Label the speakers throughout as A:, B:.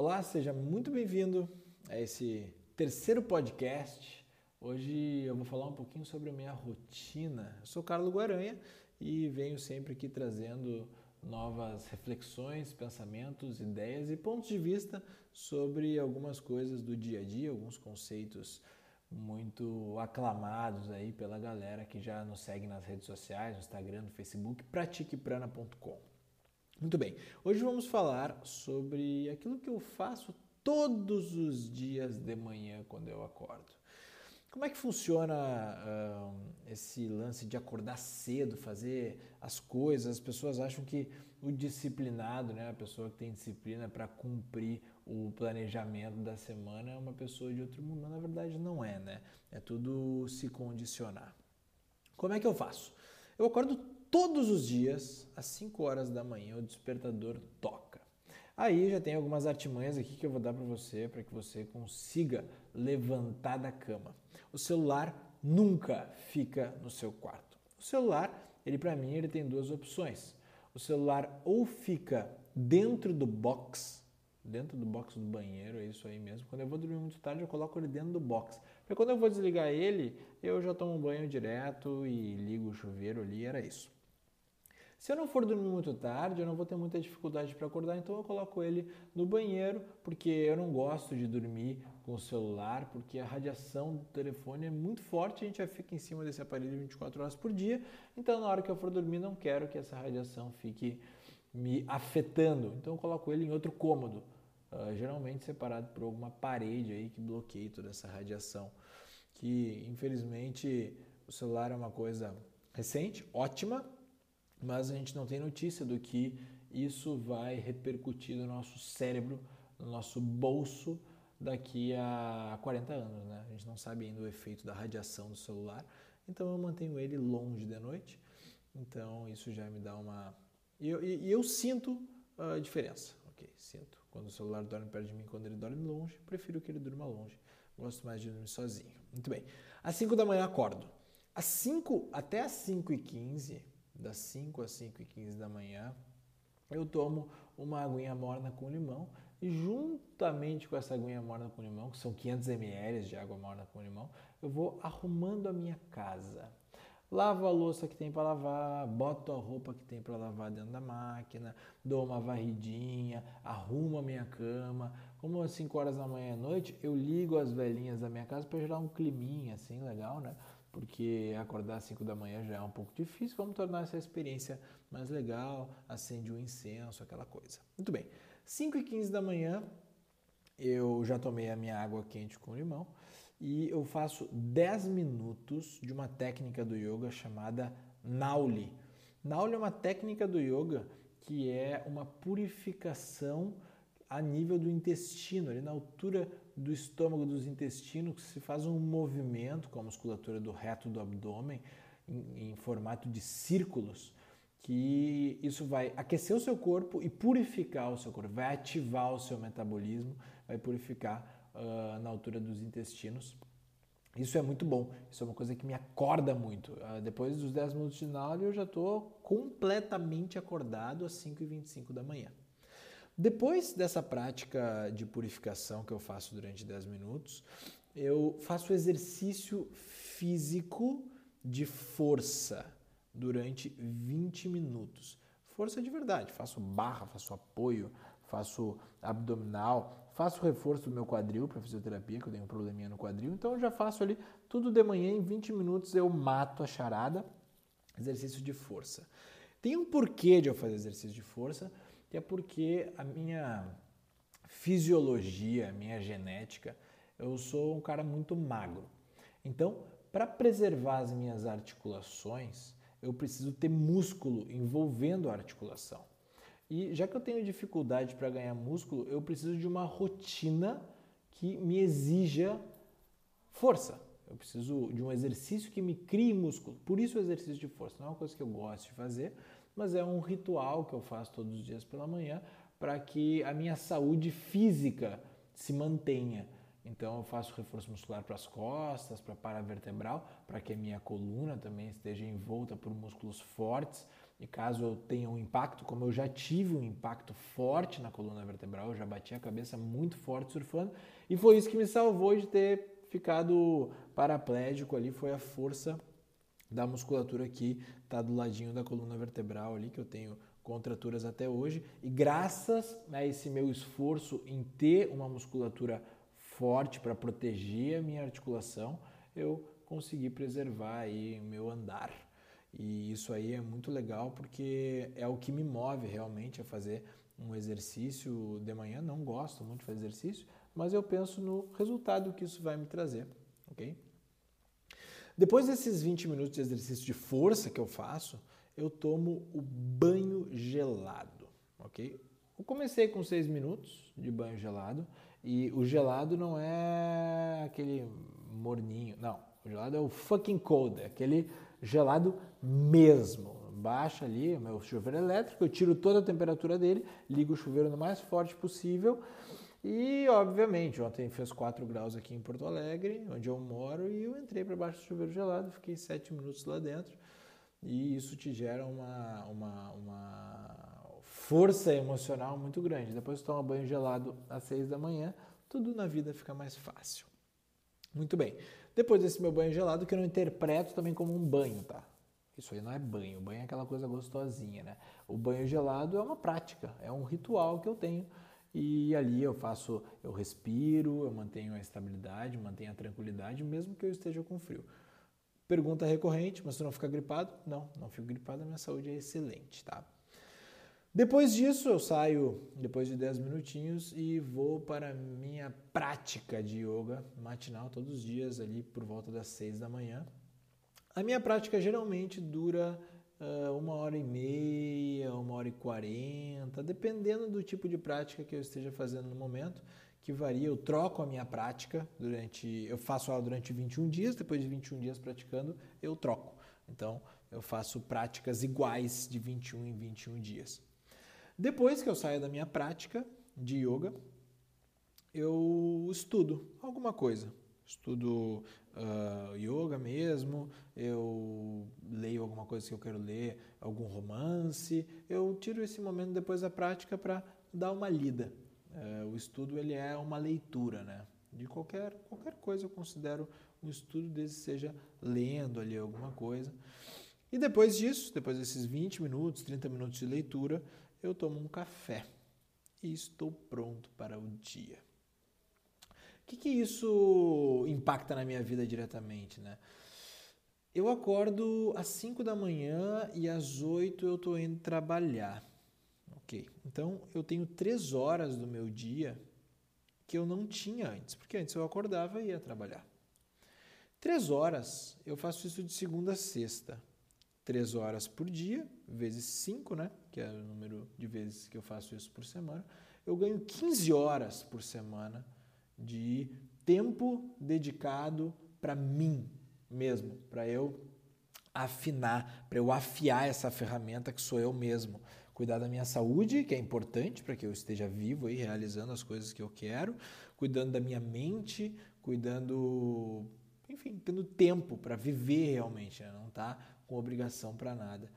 A: Olá, seja muito bem-vindo a esse terceiro podcast. Hoje eu vou falar um pouquinho sobre a minha rotina. Eu sou Carlos Guaranha e venho sempre aqui trazendo novas reflexões, pensamentos, ideias e pontos de vista sobre algumas coisas do dia a dia, alguns conceitos muito aclamados aí pela galera que já nos segue nas redes sociais, no Instagram, no Facebook, pratiqueprana.com. Muito bem, hoje vamos falar sobre aquilo que eu faço todos os dias de manhã quando eu acordo. Como é que funciona uh, esse lance de acordar cedo, fazer as coisas? As pessoas acham que o disciplinado, né, a pessoa que tem disciplina para cumprir o planejamento da semana é uma pessoa de outro mundo, mas na verdade não é, né? É tudo se condicionar. Como é que eu faço? Eu acordo todos os dias, às 5 horas da manhã, o despertador toca. Aí já tem algumas artimanhas aqui que eu vou dar para você, para que você consiga levantar da cama. O celular nunca fica no seu quarto. O celular, ele para mim, ele tem duas opções. O celular ou fica dentro do box, dentro do box do banheiro, é isso aí mesmo. Quando eu vou dormir muito tarde, eu coloco ele dentro do box. Porque quando eu vou desligar ele, eu já tomo um banho direto e ligo o chuveiro ali, era isso. Se eu não for dormir muito tarde, eu não vou ter muita dificuldade para acordar, então eu coloco ele no banheiro, porque eu não gosto de dormir com o celular, porque a radiação do telefone é muito forte, a gente já fica em cima desse aparelho 24 horas por dia, então na hora que eu for dormir não quero que essa radiação fique me afetando, então eu coloco ele em outro cômodo, uh, geralmente separado por alguma parede aí que bloqueie toda essa radiação, que infelizmente o celular é uma coisa recente, ótima, mas a gente não tem notícia do que isso vai repercutir no nosso cérebro, no nosso bolso daqui a 40 anos, né? A gente não sabe ainda o efeito da radiação do celular, então eu mantenho ele longe de noite, então isso já me dá uma... E eu, e eu sinto a diferença, ok? Sinto. Quando o celular dorme perto de mim, quando ele dorme longe, prefiro que ele durma longe. Gosto mais de dormir sozinho. Muito bem. Às 5 da manhã acordo. Às 5 até às 5 e 15 das 5 às 5 e 15 da manhã, eu tomo uma aguinha morna com limão e juntamente com essa aguinha morna com limão, que são 500 ml de água morna com limão, eu vou arrumando a minha casa. Lavo a louça que tem para lavar, boto a roupa que tem para lavar dentro da máquina, dou uma varridinha, arrumo a minha cama. Como às 5 horas da manhã à noite, eu ligo as velhinhas da minha casa para gerar um climinha assim legal, né? Porque acordar às 5 da manhã já é um pouco difícil, vamos tornar essa experiência mais legal, acende um incenso, aquela coisa. Muito bem, 5 e 15 da manhã eu já tomei a minha água quente com limão e eu faço 10 minutos de uma técnica do yoga chamada Nauli. Nauli é uma técnica do yoga que é uma purificação a nível do intestino, ali na altura do estômago, dos intestinos, se faz um movimento com a musculatura do reto do abdômen em, em formato de círculos, que isso vai aquecer o seu corpo e purificar o seu corpo, vai ativar o seu metabolismo, vai purificar uh, na altura dos intestinos. Isso é muito bom, isso é uma coisa que me acorda muito. Uh, depois dos 10 minutos de Nauli, eu já estou completamente acordado às 5h25 da manhã. Depois dessa prática de purificação que eu faço durante 10 minutos, eu faço exercício físico de força durante 20 minutos. Força de verdade, faço barra, faço apoio, faço abdominal, faço reforço do meu quadril para fisioterapia, que eu tenho um probleminha no quadril, então eu já faço ali tudo de manhã em 20 minutos eu mato a charada, exercício de força. Tem um porquê de eu fazer exercício de força, que é porque a minha fisiologia, a minha genética, eu sou um cara muito magro. Então, para preservar as minhas articulações, eu preciso ter músculo envolvendo a articulação. E já que eu tenho dificuldade para ganhar músculo, eu preciso de uma rotina que me exija força. Eu preciso de um exercício que me crie músculo. Por isso o exercício de força. Não é uma coisa que eu gosto de fazer, mas é um ritual que eu faço todos os dias pela manhã para que a minha saúde física se mantenha. Então eu faço reforço muscular para as costas, para a paravertebral, para que a minha coluna também esteja envolta por músculos fortes E caso eu tenha um impacto, como eu já tive um impacto forte na coluna vertebral, eu já bati a cabeça muito forte surfando, e foi isso que me salvou de ter ficado paraplégico ali, foi a força da musculatura que está do ladinho da coluna vertebral ali, que eu tenho contraturas até hoje. E graças a esse meu esforço em ter uma musculatura forte para proteger a minha articulação, eu consegui preservar aí o meu andar. E isso aí é muito legal porque é o que me move realmente a fazer um exercício de manhã. Não gosto muito de fazer exercício, mas eu penso no resultado que isso vai me trazer, ok? Depois desses 20 minutos de exercício de força que eu faço, eu tomo o banho gelado, ok? Eu comecei com 6 minutos de banho gelado e o gelado não é aquele morninho, não. O gelado é o fucking cold, é aquele gelado mesmo. Baixa ali meu chuveiro elétrico, eu tiro toda a temperatura dele, ligo o chuveiro no mais forte possível. E, obviamente, ontem fez 4 graus aqui em Porto Alegre, onde eu moro, e eu entrei para baixo do chuveiro gelado, fiquei 7 minutos lá dentro. E isso te gera uma, uma, uma força emocional muito grande. Depois toma banho gelado às 6 da manhã, tudo na vida fica mais fácil. Muito bem. Depois desse meu banho gelado, que eu não interpreto também como um banho, tá? Isso aí não é banho, banho é aquela coisa gostosinha, né? O banho gelado é uma prática, é um ritual que eu tenho e ali eu faço, eu respiro, eu mantenho a estabilidade, mantenho a tranquilidade, mesmo que eu esteja com frio. Pergunta recorrente, mas você não fica gripado? Não, não fico gripado, a minha saúde é excelente, tá? Depois disso, eu saio depois de 10 minutinhos e vou para a minha prática de yoga matinal todos os dias ali por volta das 6 da manhã. A minha prática geralmente dura uma hora e meia, uma hora e quarenta, dependendo do tipo de prática que eu esteja fazendo no momento, que varia. Eu troco a minha prática durante, eu faço ela durante 21 dias, depois de 21 dias praticando, eu troco. Então, eu faço práticas iguais de 21 em 21 dias. Depois que eu saio da minha prática de yoga, eu estudo alguma coisa. Estudo uh, yoga mesmo, eu leio alguma coisa que eu quero ler, algum romance. Eu tiro esse momento depois da prática para dar uma lida. Uh, o estudo ele é uma leitura, né? De qualquer, qualquer coisa eu considero um estudo desde seja lendo ali alguma coisa. E depois disso, depois desses 20 minutos, 30 minutos de leitura, eu tomo um café e estou pronto para o dia. Que, que isso impacta na minha vida diretamente, né? Eu acordo às 5 da manhã e às 8 eu estou indo trabalhar. Ok, então eu tenho 3 horas do meu dia que eu não tinha antes, porque antes eu acordava e ia trabalhar. Três horas, eu faço isso de segunda a sexta. Três horas por dia, vezes cinco, né? que é o número de vezes que eu faço isso por semana, eu ganho 15 horas por semana de tempo dedicado para mim mesmo, para eu afinar, para eu afiar essa ferramenta que sou eu mesmo. Cuidar da minha saúde, que é importante para que eu esteja vivo e realizando as coisas que eu quero, cuidando da minha mente, cuidando, enfim, tendo tempo para viver realmente, né? não tá com obrigação para nada.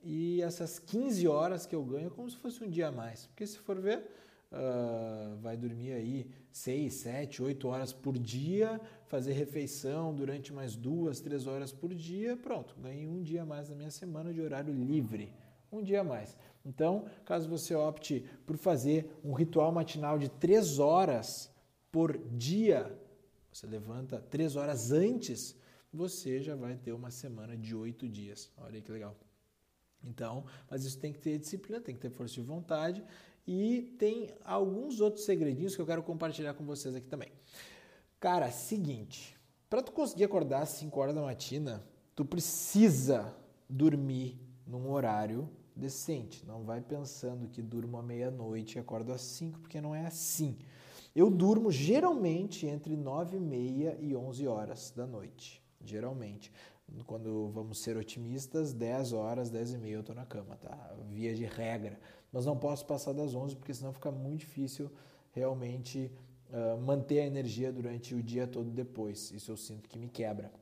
A: E essas 15 horas que eu ganho é como se fosse um dia a mais. Porque se for ver, uh, vai dormir aí 6, 7, 8 horas por dia, fazer refeição durante mais duas, três horas por dia, pronto, ganhei um dia mais na minha semana de horário livre. Um dia mais. Então, caso você opte por fazer um ritual matinal de 3 horas por dia, você levanta 3 horas antes, você já vai ter uma semana de 8 dias. Olha que legal. Então, mas isso tem que ter disciplina, tem que ter força de vontade e tem alguns outros segredinhos que eu quero compartilhar com vocês aqui também. Cara, seguinte, para tu conseguir acordar às 5 horas da matina, tu precisa dormir num horário decente. Não vai pensando que durmo à meia-noite e acordo às 5, porque não é assim. Eu durmo geralmente entre 9 e meia e 11 horas da noite. Geralmente quando vamos ser otimistas, 10 horas, 10 e meia eu estou na cama, tá? Via de regra. Mas não posso passar das 11 porque senão fica muito difícil realmente uh, manter a energia durante o dia todo depois. Isso eu sinto que me quebra.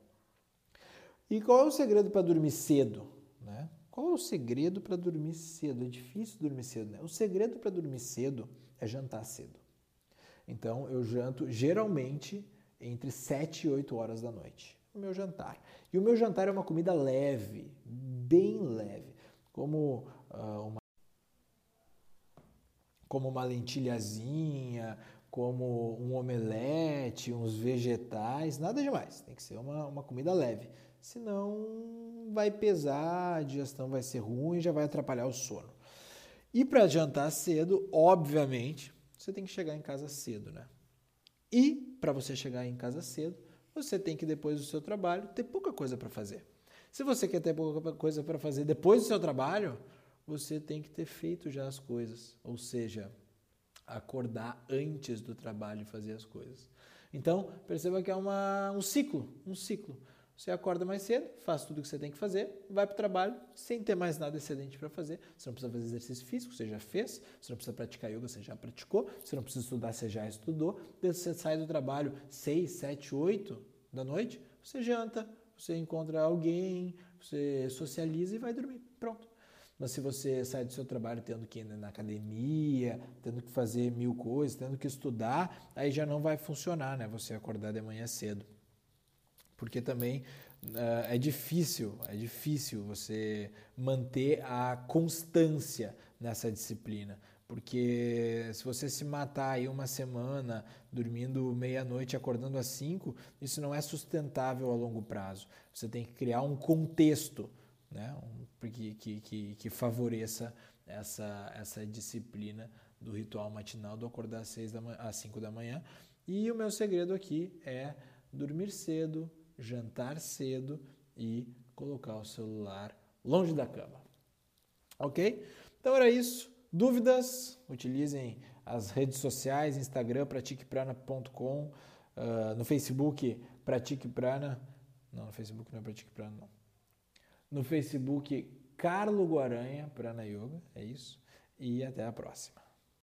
A: E qual é o segredo para dormir cedo? Né? Qual é o segredo para dormir cedo? É difícil dormir cedo, né? O segredo para dormir cedo é jantar cedo. Então, eu janto geralmente entre 7 e 8 horas da noite. Meu jantar. E o meu jantar é uma comida leve, bem leve, como uh, uma como uma lentilhazinha, como um omelete, uns vegetais, nada demais. Tem que ser uma, uma comida leve. Senão vai pesar, a digestão vai ser ruim, já vai atrapalhar o sono. E para jantar cedo, obviamente, você tem que chegar em casa cedo, né? E para você chegar em casa cedo, você tem que depois do seu trabalho ter pouca coisa para fazer. Se você quer ter pouca coisa para fazer depois do seu trabalho, você tem que ter feito já as coisas, ou seja, acordar antes do trabalho e fazer as coisas. Então, perceba que é uma, um ciclo, um ciclo. Você acorda mais cedo, faz tudo o que você tem que fazer, vai para o trabalho sem ter mais nada excedente para fazer. Você não precisa fazer exercício físico, você já fez. Você não precisa praticar yoga, você já praticou. Você não precisa estudar, você já estudou. Você sai do trabalho 6, 7, 8 da noite, você janta, você encontra alguém, você socializa e vai dormir. Pronto. Mas se você sai do seu trabalho tendo que ir na academia, tendo que fazer mil coisas, tendo que estudar, aí já não vai funcionar, né? Você acordar de manhã cedo porque também uh, é difícil, é difícil você manter a constância nessa disciplina. Porque se você se matar aí uma semana dormindo meia-noite acordando às cinco, isso não é sustentável a longo prazo. Você tem que criar um contexto né, um, que, que, que, favoreça essa, essa disciplina do ritual matinal do acordar às, seis da manhã, às 5 da manhã. E o meu segredo aqui é dormir cedo, jantar cedo e colocar o celular longe da cama. Ok? Então era isso. Dúvidas? Utilizem as redes sociais, Instagram, pratiqueprana.com, uh, ah, no Facebook, Pratique Prana. Não, no Facebook não é Pratique Prana, não. No Facebook, Carlo Guaranha, Prana Yoga, é isso. E até a próxima.